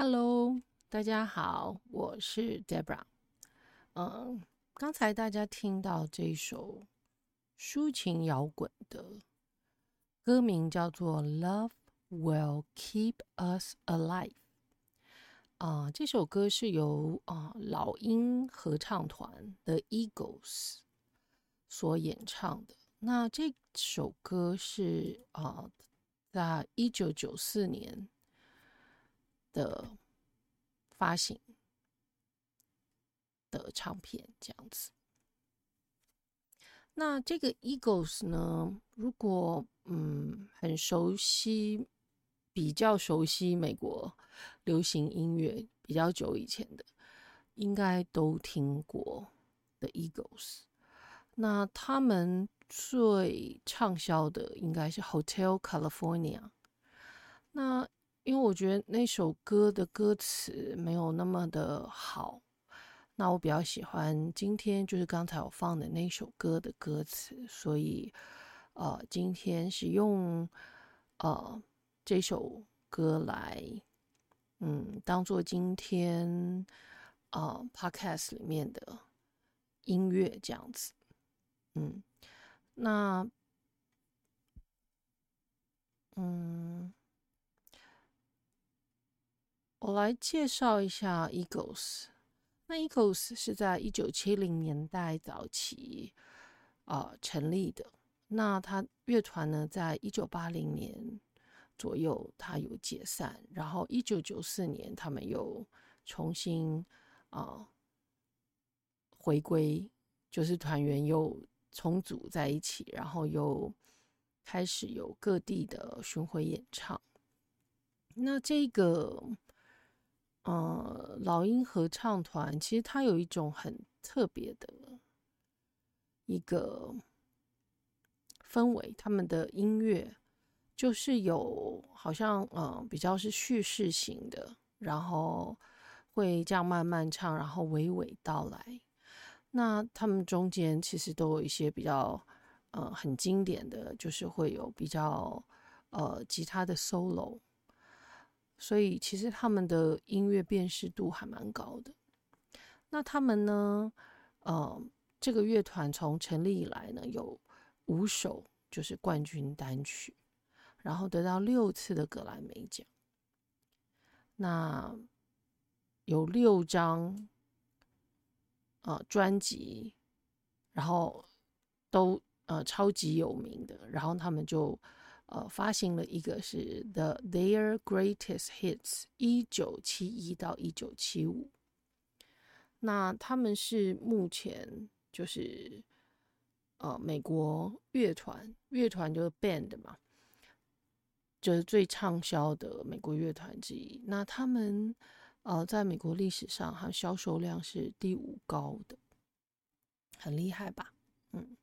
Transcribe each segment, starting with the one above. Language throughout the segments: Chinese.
Hello，大家好，我是 Debra。嗯，刚才大家听到这首抒情摇滚的歌名叫做《Love Will Keep Us Alive》。啊，这首歌是由啊老鹰合唱团的 Eagles 所演唱的。那这首歌是啊，在一九九四年。的发行的唱片这样子，那这个 Eagles 呢？如果嗯很熟悉，比较熟悉美国流行音乐比较久以前的，应该都听过的 Eagles。那他们最畅销的应该是 Hotel California。那因为我觉得那首歌的歌词没有那么的好，那我比较喜欢今天就是刚才我放的那首歌的歌词，所以呃，今天是用呃这首歌来嗯当做今天呃 Podcast 里面的音乐这样子，嗯，那嗯。我来介绍一下 Eagles。那 Eagles 是在一九七零年代早期啊、成立的。那他乐团呢，在一九八零年左右，他有解散。然后一九九四年，他们又重新啊、回归，就是团员又重组在一起，然后又开始有各地的巡回演唱。那这个。呃，老鹰合唱团其实它有一种很特别的一个氛围，他们的音乐就是有好像呃比较是叙事型的，然后会这样慢慢唱，然后娓娓道来。那他们中间其实都有一些比较呃很经典的，就是会有比较呃吉他的 solo。所以其实他们的音乐辨识度还蛮高的。那他们呢？呃，这个乐团从成立以来呢，有五首就是冠军单曲，然后得到六次的格莱美奖。那有六张呃专辑，然后都呃超级有名的，然后他们就。呃，发行了一个是 The Their Greatest Hits，一九七一到一九七五。那他们是目前就是呃美国乐团，乐团就是 band 嘛，就是最畅销的美国乐团之一。那他们呃在美国历史上，它销售量是第五高的，很厉害吧？嗯，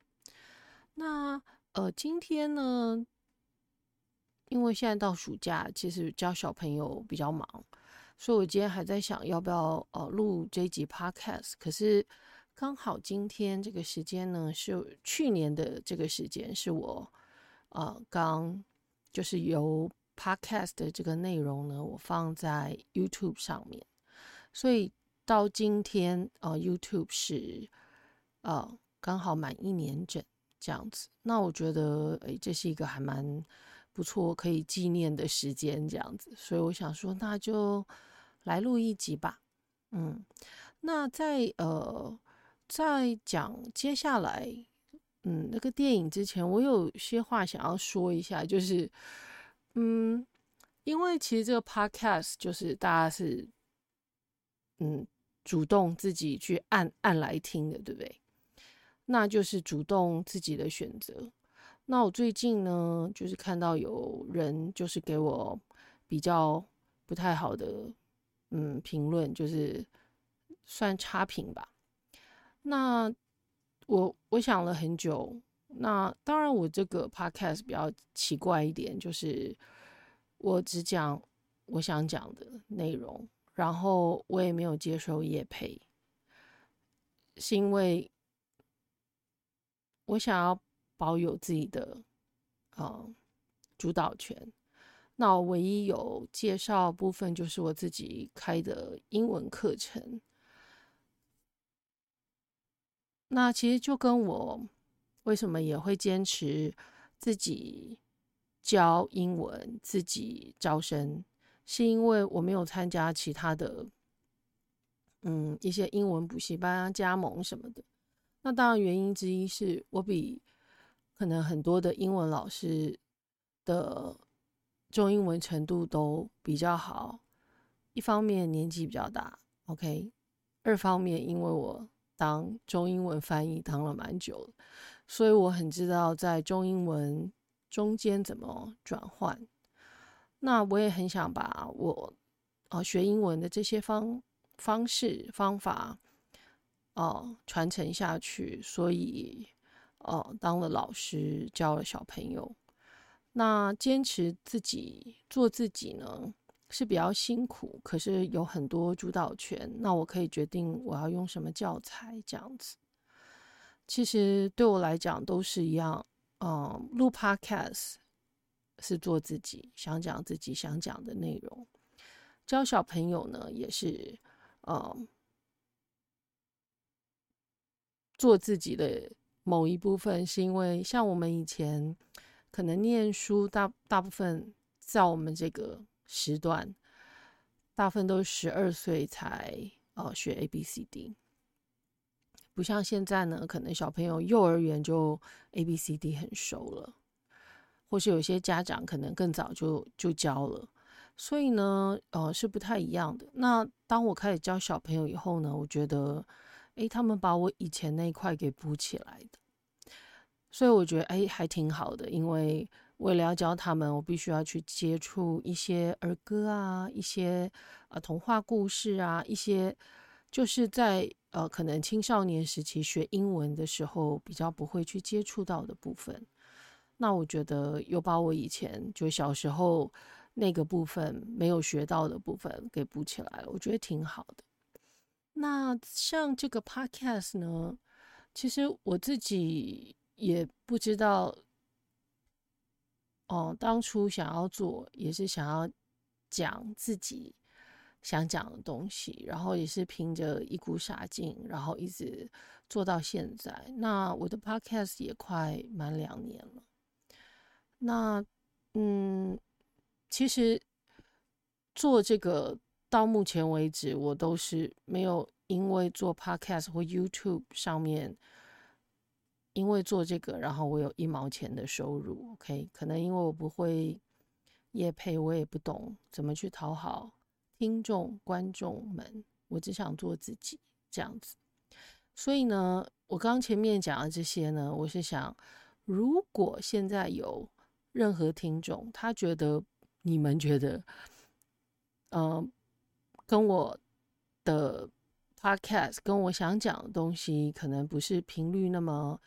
那呃今天呢？因为现在到暑假，其实教小朋友比较忙，所以我今天还在想要不要呃录这一集 podcast。可是刚好今天这个时间呢，是去年的这个时间，是我呃刚就是由 podcast 的这个内容呢，我放在 YouTube 上面，所以到今天呃 YouTube 是呃刚好满一年整这样子。那我觉得诶，这是一个还蛮。不错，可以纪念的时间这样子，所以我想说，那就来录一集吧。嗯，那在呃，在讲接下来嗯那个电影之前，我有些话想要说一下，就是嗯，因为其实这个 podcast 就是大家是嗯主动自己去按按来听的，对不对？那就是主动自己的选择。那我最近呢，就是看到有人就是给我比较不太好的嗯评论，就是算差评吧。那我我想了很久，那当然我这个 podcast 比较奇怪一点，就是我只讲我想讲的内容，然后我也没有接受业配，是因为我想要。保有自己的呃主导权，那我唯一有介绍部分就是我自己开的英文课程。那其实就跟我为什么也会坚持自己教英文、自己招生，是因为我没有参加其他的，嗯，一些英文补习班啊、加盟什么的。那当然，原因之一是我比可能很多的英文老师的。中英文程度都比较好，一方面年纪比较大，OK，二方面因为我当中英文翻译当了蛮久，所以我很知道在中英文中间怎么转换。那我也很想把我呃学英文的这些方方式方法哦、传承下去，所以、哦、当了老师教了小朋友。那坚持自己做自己呢，是比较辛苦，可是有很多主导权。那我可以决定我要用什么教材，这样子。其实对我来讲都是一样。嗯，录 Podcast 是做自己，想讲自己想讲的内容。教小朋友呢，也是嗯，做自己的某一部分，是因为像我们以前。可能念书大大部分在我们这个时段，大部分都是十二岁才呃学 A B C D，不像现在呢，可能小朋友幼儿园就 A B C D 很熟了，或是有些家长可能更早就就教了，所以呢，呃是不太一样的。那当我开始教小朋友以后呢，我觉得，诶，他们把我以前那一块给补起来的。所以我觉得哎，还挺好的，因为为了要教他们，我必须要去接触一些儿歌啊，一些呃童话故事啊，一些就是在呃可能青少年时期学英文的时候比较不会去接触到的部分。那我觉得又把我以前就小时候那个部分没有学到的部分给补起来了，我觉得挺好的。那像这个 podcast 呢，其实我自己。也不知道，哦，当初想要做也是想要讲自己想讲的东西，然后也是凭着一股傻劲，然后一直做到现在。那我的 podcast 也快满两年了。那嗯，其实做这个到目前为止，我都是没有因为做 podcast 或 YouTube 上面。因为做这个，然后我有一毛钱的收入，OK？可能因为我不会业配，我也不懂怎么去讨好听众、观众们，我只想做自己这样子。所以呢，我刚前面讲的这些呢，我是想，如果现在有任何听众，他觉得你们觉得，嗯、跟我的 Podcast 跟我想讲的东西，可能不是频率那么。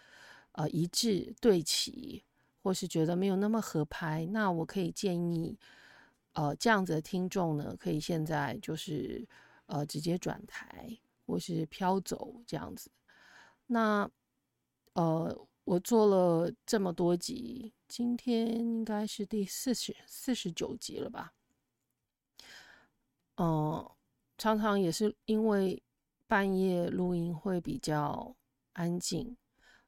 呃，一致对齐，或是觉得没有那么合拍，那我可以建议，呃，这样子的听众呢，可以现在就是呃直接转台，或是飘走这样子。那呃，我做了这么多集，今天应该是第四十四十九集了吧？嗯、常常也是因为半夜录音会比较安静。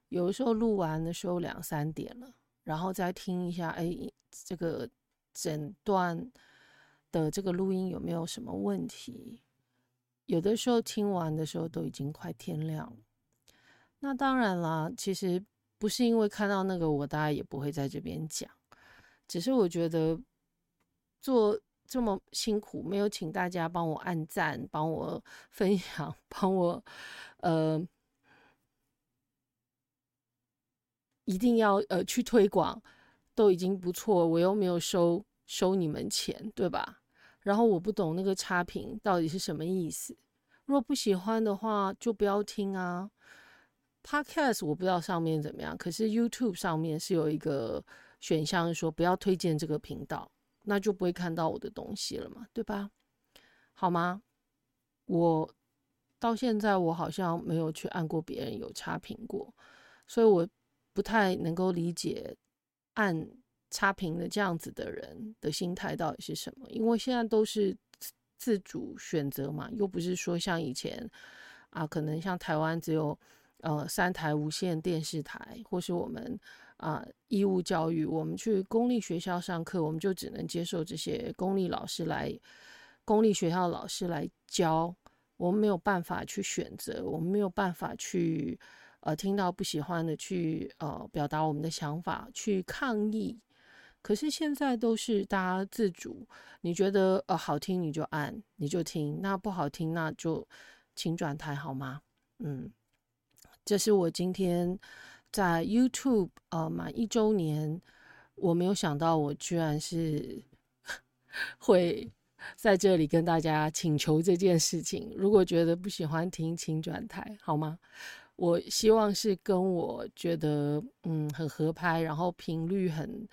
有的时候录完的时候两三点了，然后再听一下，哎，这个整段的这个录音有没有什么问题？有的时候听完的时候都已经快天亮了。那当然啦，其实不是因为看到那个我，大家也不会在这边讲。只是我觉得做这么辛苦，没有请大家帮我按赞、帮我 分享、帮我呃。一定要呃去推广，都已经不错，我又没有收收你们钱，对吧？然后我不懂那个差评到底是什么意思。若不喜欢的话，就不要听啊。Podcast 我不知道上面怎么样，可是 YouTube 上面是有一个选项说不要推荐这个频道，那就不会看到我的东西了嘛，对吧？好吗？我到现在我好像没有去按过别人有差评过，所以我。不太能够理解按差评的这样子的人的心态到底是什么？因为现在都是自主选择嘛，又不是说像以前啊，可能像台湾只有呃三台无线电视台，或是我们啊义务教育，我们去公立学校上课，我们就只能接受这些公立老师来，公立学校老师来教，我们没有办法去选择，我们没有办法去呃听到不喜欢的去呃表达我们的想法，去抗议。可是现在都是大家自主，你觉得呃好听你就按你就听，那不好听那就请转台好吗？嗯，这是我今天在 YouTube 呃满一周年，我没有想到我居然是 会在这里跟大家请求这件事情。如果觉得不喜欢听，请转台好吗？我希望是跟我觉得嗯很合拍，然后频率很。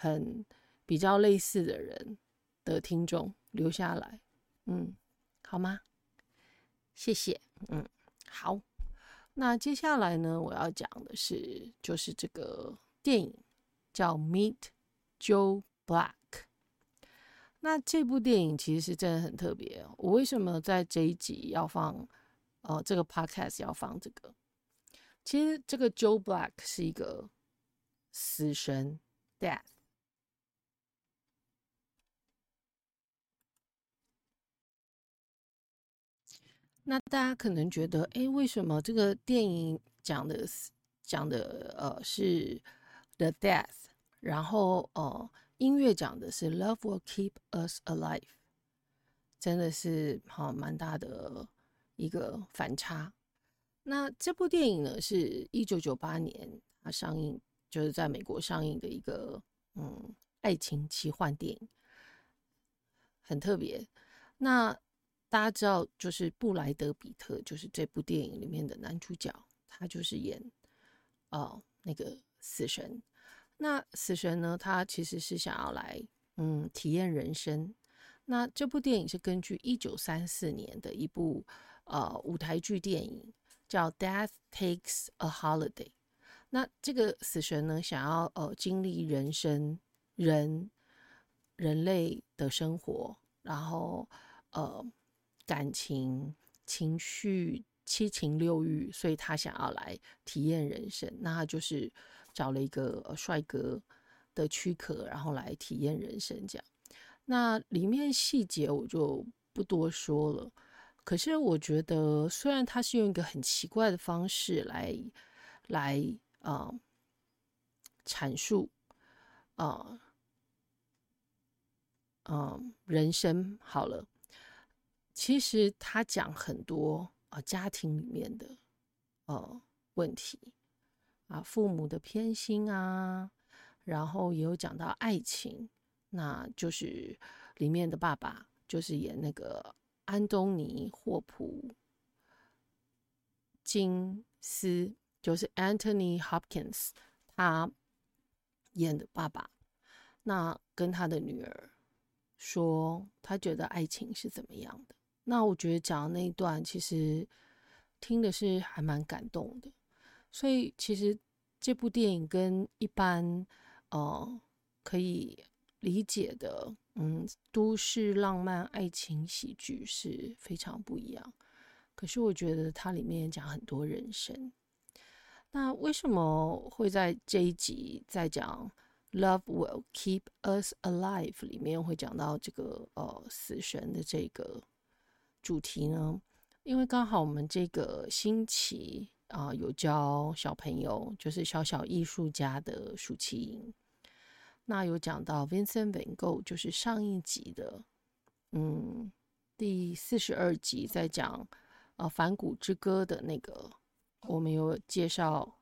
很比较类似的人的听众留下来，嗯，好吗？谢谢，嗯，好。那接下来呢，我要讲的是，就是这个电影叫《Meet Joe Black》。那这部电影其实是真的很特别。我为什么在这一集要放，呃，这个 Podcast 要放这个？其实这个 Joe Black 是一个死神，Death。那大家可能觉得，哎，为什么这个电影讲的讲的呃是 the death，然后呃音乐讲的是 love will keep us alive，真的是好蛮大的一个反差。那这部电影呢，是一九九八年它上映，就是在美国上映的一个嗯爱情奇幻电影，很特别。那大家知道，就是布莱德彼特，就是这部电影里面的男主角，他就是演哦那个死神。那死神呢，他其实是想要来嗯体验人生。那这部电影是根据一九三四年的一部呃舞台剧电影，叫《Death Takes a Holiday》。那这个死神呢，想要呃经历人生人人类的生活，然后呃。感情、情绪、七情六欲，所以他想要来体验人生。那他就是找了一个帅哥的躯壳，然后来体验人生。这样，那里面细节我就不多说了。可是我觉得，虽然他是用一个很奇怪的方式来来啊、阐述啊嗯、人生好了。其实他讲很多啊，家庭里面的呃问题啊，父母的偏心啊，然后也有讲到爱情，那就是里面的爸爸就是演那个安东尼·霍普金斯，就是 Anthony Hopkins，他演的爸爸，那跟他的女儿说，他觉得爱情是怎么样的。那我觉得讲的那一段，其实听的是还蛮感动的。所以其实这部电影跟一般呃可以理解的嗯都市浪漫爱情喜剧是非常不一样。可是我觉得它里面讲很多人生。那为什么会在这一集在讲 Love will keep us alive 里面会讲到这个呃死神的这个？主题呢？因为刚好我们这个星期啊、有教小朋友，就是小小艺术家的暑期营。那有讲到 Vincent Van Gogh，就是上一集的，嗯，第四十二集在讲呃反骨之歌的那个，我们有介绍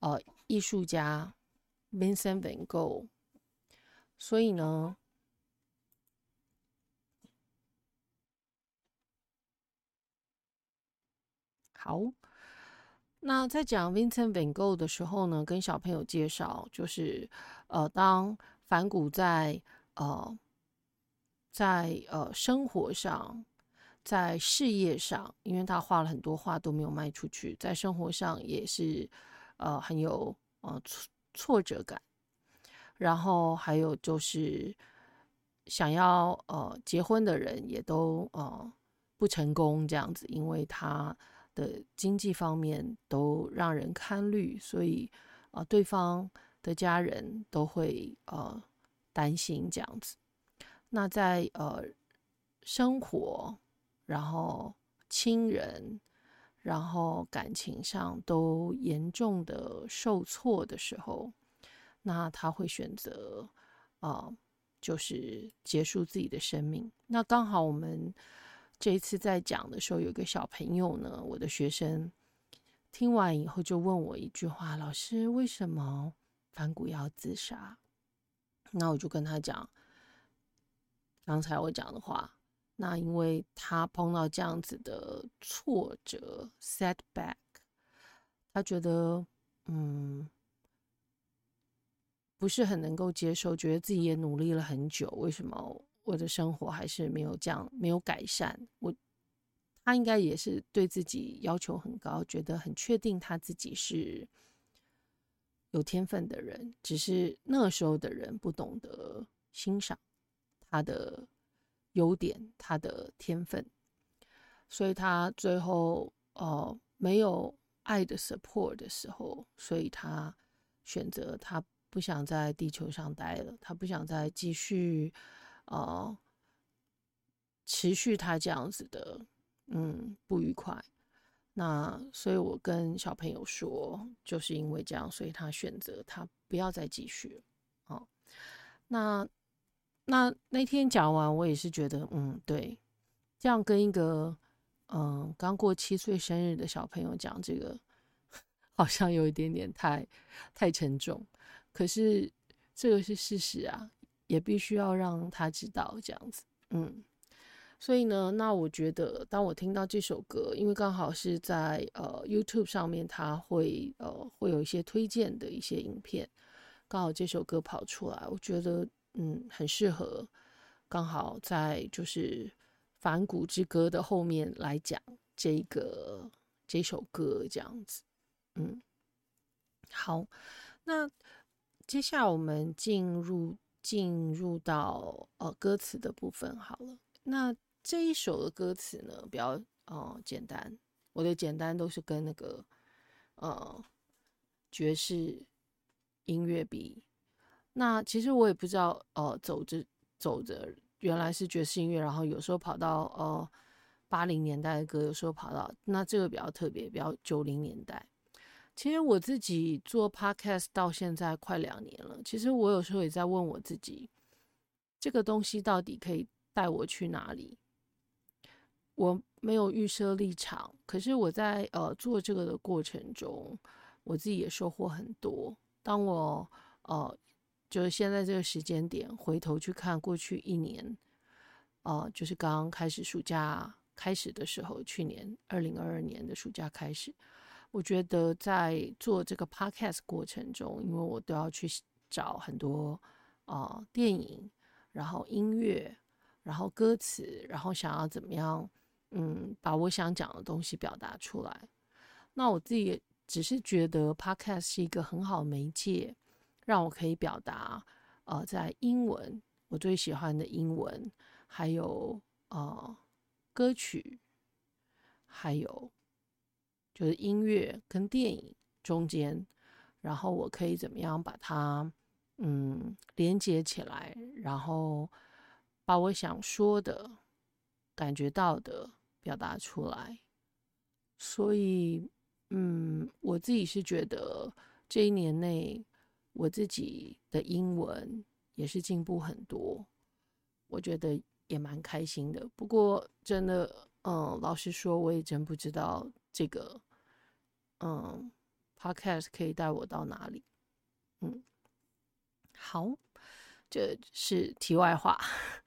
呃艺术家 Vincent Van Gogh，所以呢。好，那在讲 Vincent Van Gogh 的时候呢，跟小朋友介绍，就是呃，当梵谷在呃在呃生活上，在事业上，因为他画了很多画都没有卖出去，在生活上也是呃很有呃挫挫折感。然后还有就是想要呃结婚的人也都呃不成功这样子，因为他的经济方面都让人堪虑，所以啊、对方的家人都会呃担心这样子。那在呃生活，然后亲人，然后感情上都严重的受挫的时候，那他会选择啊、就是结束自己的生命。那刚好我们这一次在讲的时候，有个小朋友呢，我的学生听完以后就问我一句话：“老师，为什么反骨要自杀？”那我就跟他讲刚才我讲的话。那因为他碰到这样子的挫折 setback，他觉得嗯。不是很能够接受，觉得自己也努力了很久，为什么我的生活还是没有这样，没有改善？我他应该也是对自己要求很高，觉得很确定他自己是有天分的人，只是那时候的人不懂得欣赏他的优点，他的天分，所以他最后哦没有爱的 support 的时候，所以他选择他。不想在地球上待了，他不想再继续，呃，持续他这样子的，嗯，不愉快。那所以，我跟小朋友说，就是因为这样，所以他选择他不要再继续了。哦，那那那天讲完，我也是觉得，嗯，对，这样跟一个嗯刚过七岁生日的小朋友讲这个，好像有一点点太太沉重。可是这个是事实啊，也必须要让他知道这样子，嗯，所以呢，那我觉得当我听到这首歌，因为刚好是在呃 YouTube 上面，他会呃会有一些推荐的一些影片，刚好这首歌跑出来，我觉得嗯很适合，刚好在就是反骨之歌的后面来讲这个这首歌这样子，嗯，好，那。接下来我们进入进入到呃歌词的部分好了。那这一首的歌词呢，比较呃简单，我的简单都是跟那个呃爵士音乐比。那其实我也不知道，呃，走着走着原来是爵士音乐，然后有时候跑到呃八零年代的歌，有时候跑到那这个比较特别，比较九零年代。其实我自己做 podcast 到现在快两年了。其实我有时候也在问我自己，这个东西到底可以带我去哪里？我没有预设立场，可是我在呃做这个的过程中，我自己也收获很多。当我呃就是现在这个时间点回头去看过去一年，呃，就是刚刚开始暑假开始的时候，去年二零二二年的暑假开始。我觉得在做这个 podcast 过程中，因为我都要去找很多啊、电影，然后音乐，然后歌词，然后想要怎么样，嗯，把我想讲的东西表达出来。那我自己只是觉得 podcast 是一个很好的媒介，让我可以表达呃，在英文我最喜欢的英文，还有呃歌曲，还有。就是音乐跟电影中间，然后我可以怎么样把它嗯连接起来，然后把我想说的、感觉到的表达出来。所以嗯，我自己是觉得这一年内我自己的英文也是进步很多，我觉得也蛮开心的。不过真的，嗯，老实说，我也真不知道这个。嗯，Podcast 可以带我到哪里？嗯，好，这是题外话。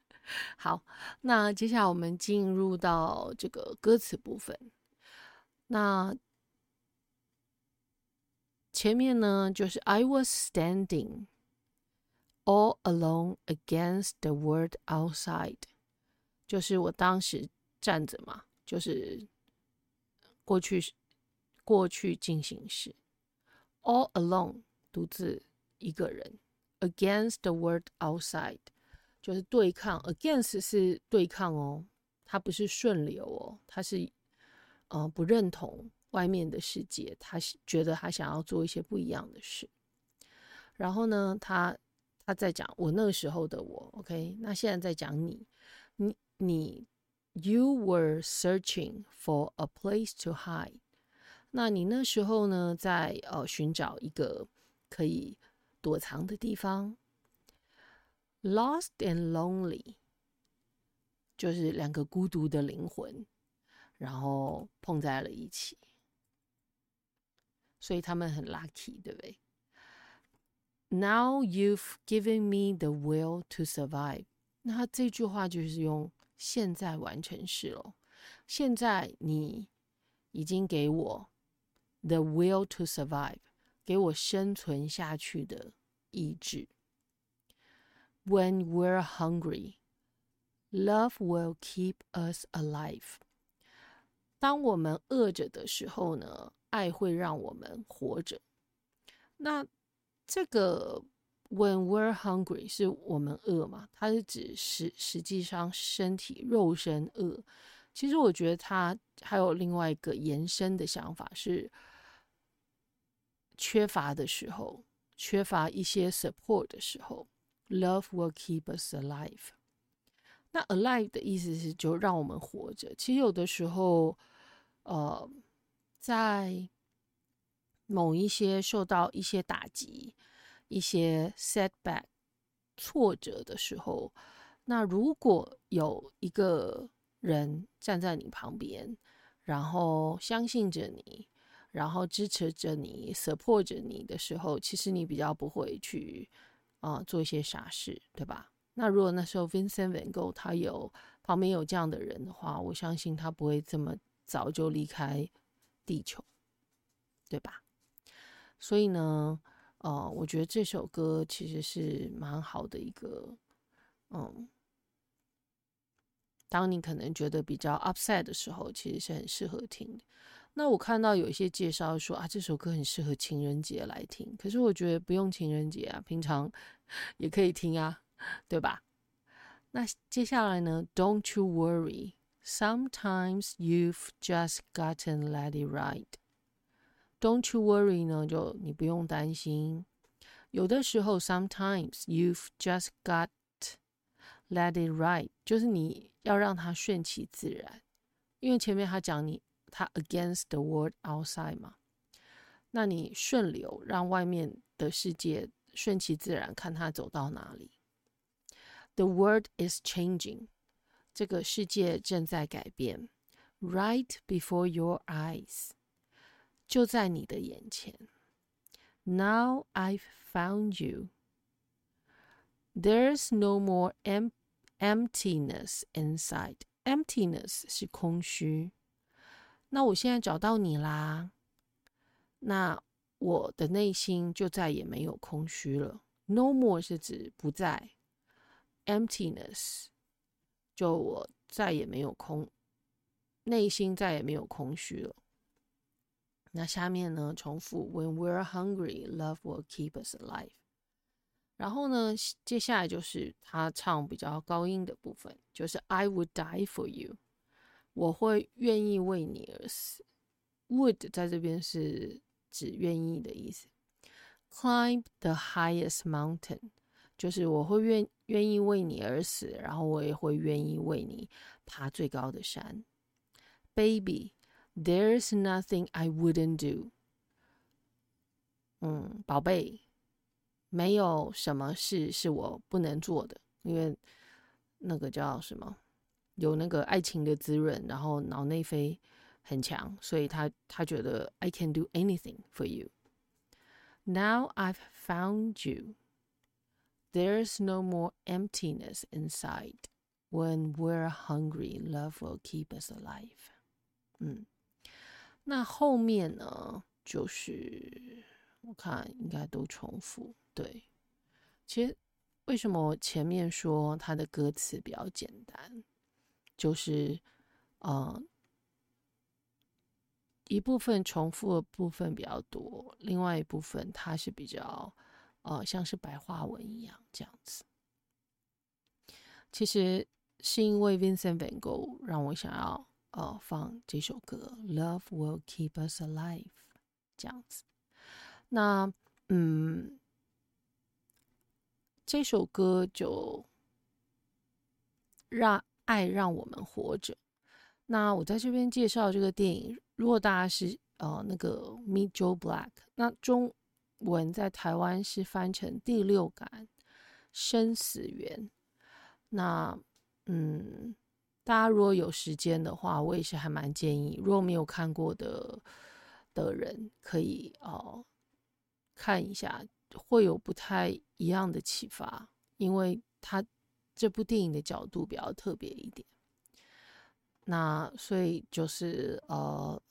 好，那接下来我们进入到这个歌词部分。那前面呢，就是 I was standing all alone against the world outside，就是我当时站着嘛，就是过去。过去进行时，all alone，独自一个人 against the world outside，就是对抗。against 是对抗哦，它不是顺流哦，它是呃不认同外面的世界，他觉得他想要做一些不一样的事。然后呢，他他在讲我那个时候的我，OK，那现在在讲你，你你 ，You were searching for a place to hide。那你那时候呢，在呃寻找一个可以躲藏的地方，lost and lonely，就是两个孤独的灵魂，然后碰在了一起，所以他们很 lucky，对不对？Now you've given me the will to survive。那他这句话就是用 现在完成式了。现在你已经给我。The will to survive，给我生存下去的意志。When we're hungry, love will keep us alive。当我们饿着的时候呢，爱会让我们活着。那这个 When we're hungry 是我们饿嘛？它是指实实际上身体肉身饿。其实我觉得它还有另外一个延伸的想法是。缺乏的时候，缺乏一些 support 的时候，love will keep us alive。那 alive 的意思是就让我们活着。其实有的时候，呃，在某一些受到一些打击、一些 setback 挫折的时候，那如果有一个人站在你旁边，然后相信着你。然后支持着你，support 着你的时候，其实你比较不会去啊、做一些傻事，对吧？那如果那时候 Vincent Van Gogh 他有旁边有这样的人的话，我相信他不会这么早就离开地球，对吧？所以呢，呃，我觉得这首歌其实是蛮好的一个，嗯，当你可能觉得比较 upset 的时候，其实是很适合听。那我看到有一些介绍说啊，这首歌很适合情人节来听。可是我觉得不用情人节啊，平常 也可以听啊，对吧？那接下来呢？Don't you worry, sometimes you've just gotten let it ride. Don't you worry 呢？就你不用担心。有的时候，sometimes you've just got let it ride，就是你要让它顺其自然，因为前面他讲你。它 against the world outside 嘛，那你顺流，让外面的世界顺其自然，看它走到哪里。The world is changing，这个世界正在改变。Right before your eyes， 就在你的眼前。Now I've found you。There's no more em emptiness inside。Emptiness 是空虚。那我现在找到你啦，那我的内心就再也没有空虚了。No more 是指不再，emptiness 就我再也没有空，内心再也没有空虚了。那下面呢，重复，When we're hungry, love will keep us alive。然后呢，接下来就是他唱比较高音的部分，就是 I would die for you。我会愿意为你而死。Would 在这边是指愿意的意思。Climb the highest mountain，就是我会愿愿意为你而死，然后我也会愿意为你爬最高的山，Baby。Baby，there's nothing I wouldn't do。嗯，宝贝，没有什么事是我不能做的，因为那个叫什么？有那个爱情的滋润，然后脑内啡很强，所以他他觉得 I can do anything for you. Now I've found you. There's no more emptiness inside. When we're hungry, love will keep us alive. 嗯， 那后面呢？就是我看应该都重复。对，其实为什么前面说他的歌词比较简单？就是，呃，一部分重复的部分比较多，另外一部分它是比较呃，像是白话文一样这样子。其实是因为 Vincent Van Gogh 让我想要呃放这首歌《Love Will Keep Us Alive》这样子。那嗯，这首歌就让爱让我们活着。那我在这边介绍这个电影，如果大家是呃那个 Meet Joe Black，那中文在台湾是翻成《第六感生死缘》。那嗯，大家如果有时间的话，我也是还蛮建议，如果没有看过的的人，可以哦、看一下，会有不太一样的启发，因为他这部电影的角度比较特别一点。那所以就是呃，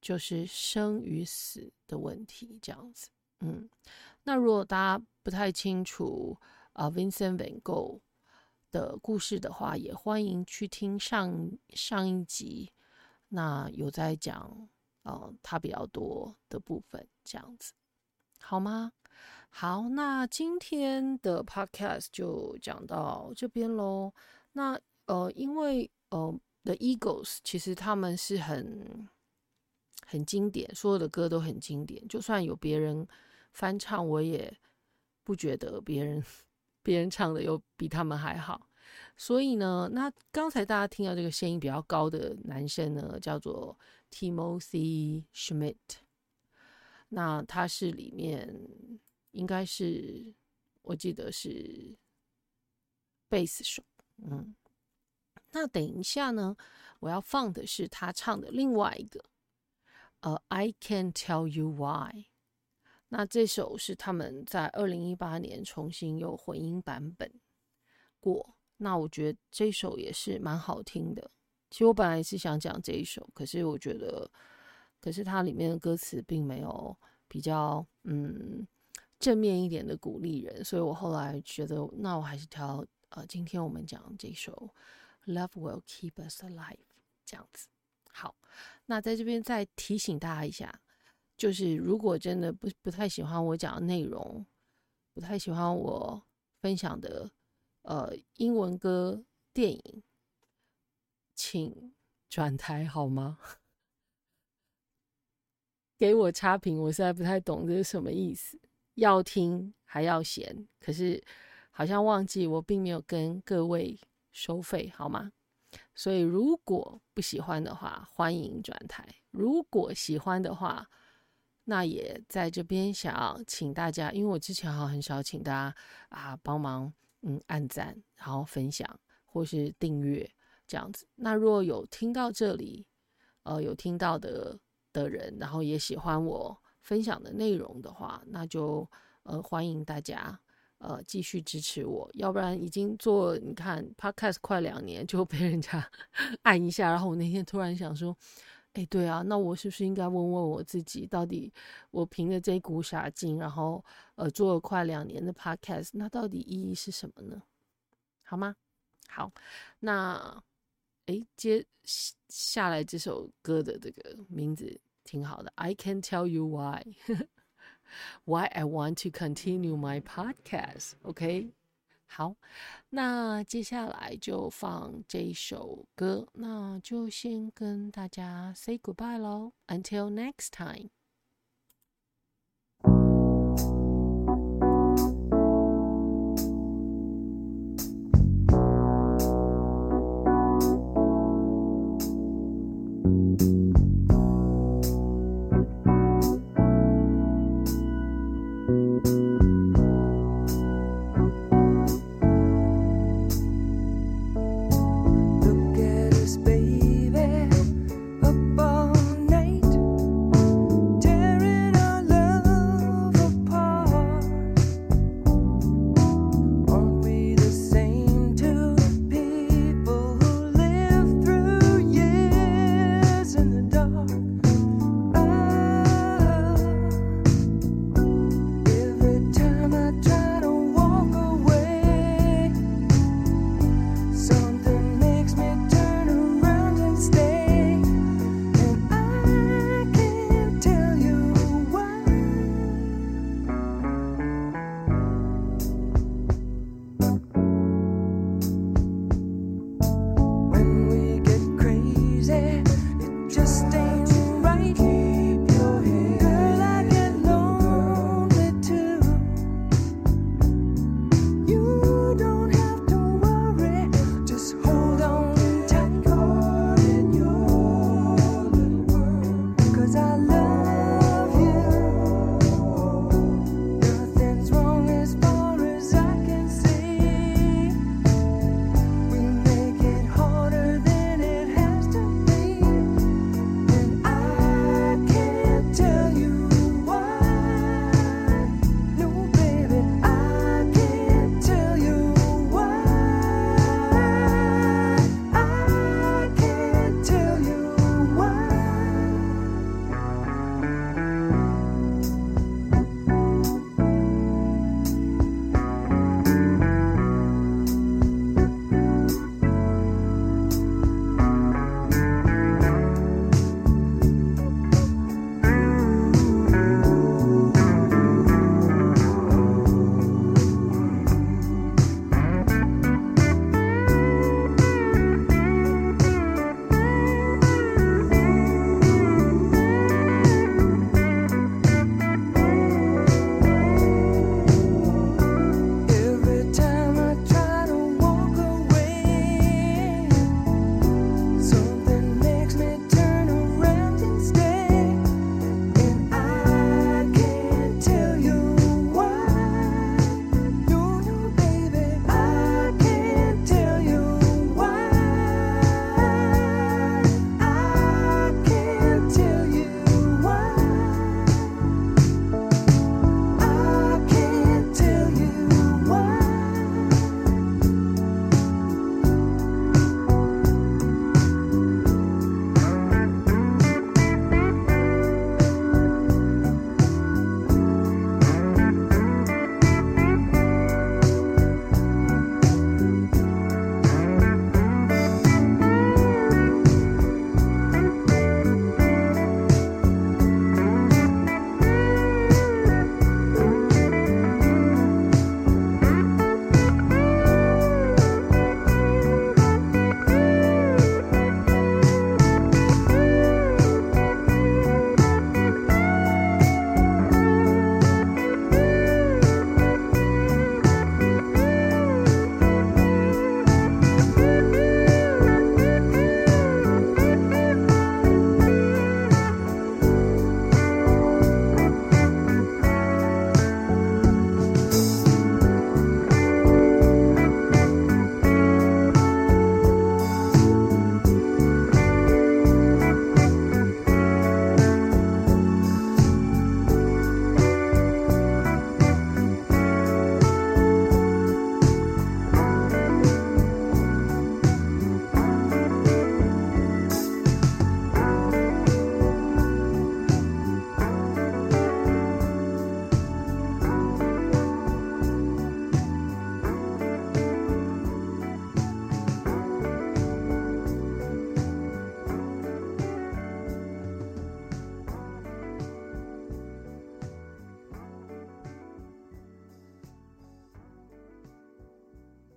就是生与死的问题这样子。嗯，那如果大家不太清楚啊，，Vincent Van Gogh 的故事的话，也欢迎去听上上一集，那有在讲呃他比较多的部分这样子，好吗？好，那今天的 Podcast 就讲到这边喽。那呃，因为呃，The Eagles 其实他们是很很经典，所有的歌都很经典。就算有别人翻唱，我也不觉得别人别人唱的又比他们还好。所以呢，那刚才大家听到这个声音比较高的男生呢，叫做 Timothy Schmidt。那他是里面应该是我记得是贝斯手，嗯。那等一下呢，我要放的是他唱的另外一个，呃，I can Tell You Why。那这首是他们在二零一八年重新有混音版本过。那我觉得这首也是蛮好听的。其实我本来是想讲这一首，可是我觉得，可是它里面的歌词并没有比较嗯正面一点的鼓励人，所以我后来觉得，那我还是挑呃，今天我们讲这首。Love will keep us alive，这样子。好，那在这边再提醒大家一下，就是如果真的不不太喜欢我讲的内容，不太喜欢我分享的呃英文歌、电影，请转台好吗？给我差评，我实在不太懂这是什么意思。要听还要嫌，可是好像忘记我并没有跟各位。收费好吗？所以如果不喜欢的话，欢迎转台；如果喜欢的话，那也在这边想请大家，因为我之前好像很少请大家啊帮忙嗯按赞，然后分享或是订阅这样子。那若有听到这里，呃有听到的的人，然后也喜欢我分享的内容的话，那就呃欢迎大家。呃，继续支持我，要不然已经做你看 Podcast 快两年就被人家 按一下，然后我那天突然想说，哎，对啊，那我是不是应该问问我自己，到底我凭着这股傻劲，然后呃做了快两年的 Podcast，那到底意义是什么呢？好吗？好，那哎接下来这首歌的这个名字挺好的，I can tell You Why。Why I want to continue my podcast? OK，好，那接下来就放这首歌，那就先跟大家 say goodbye 喽。Until next time.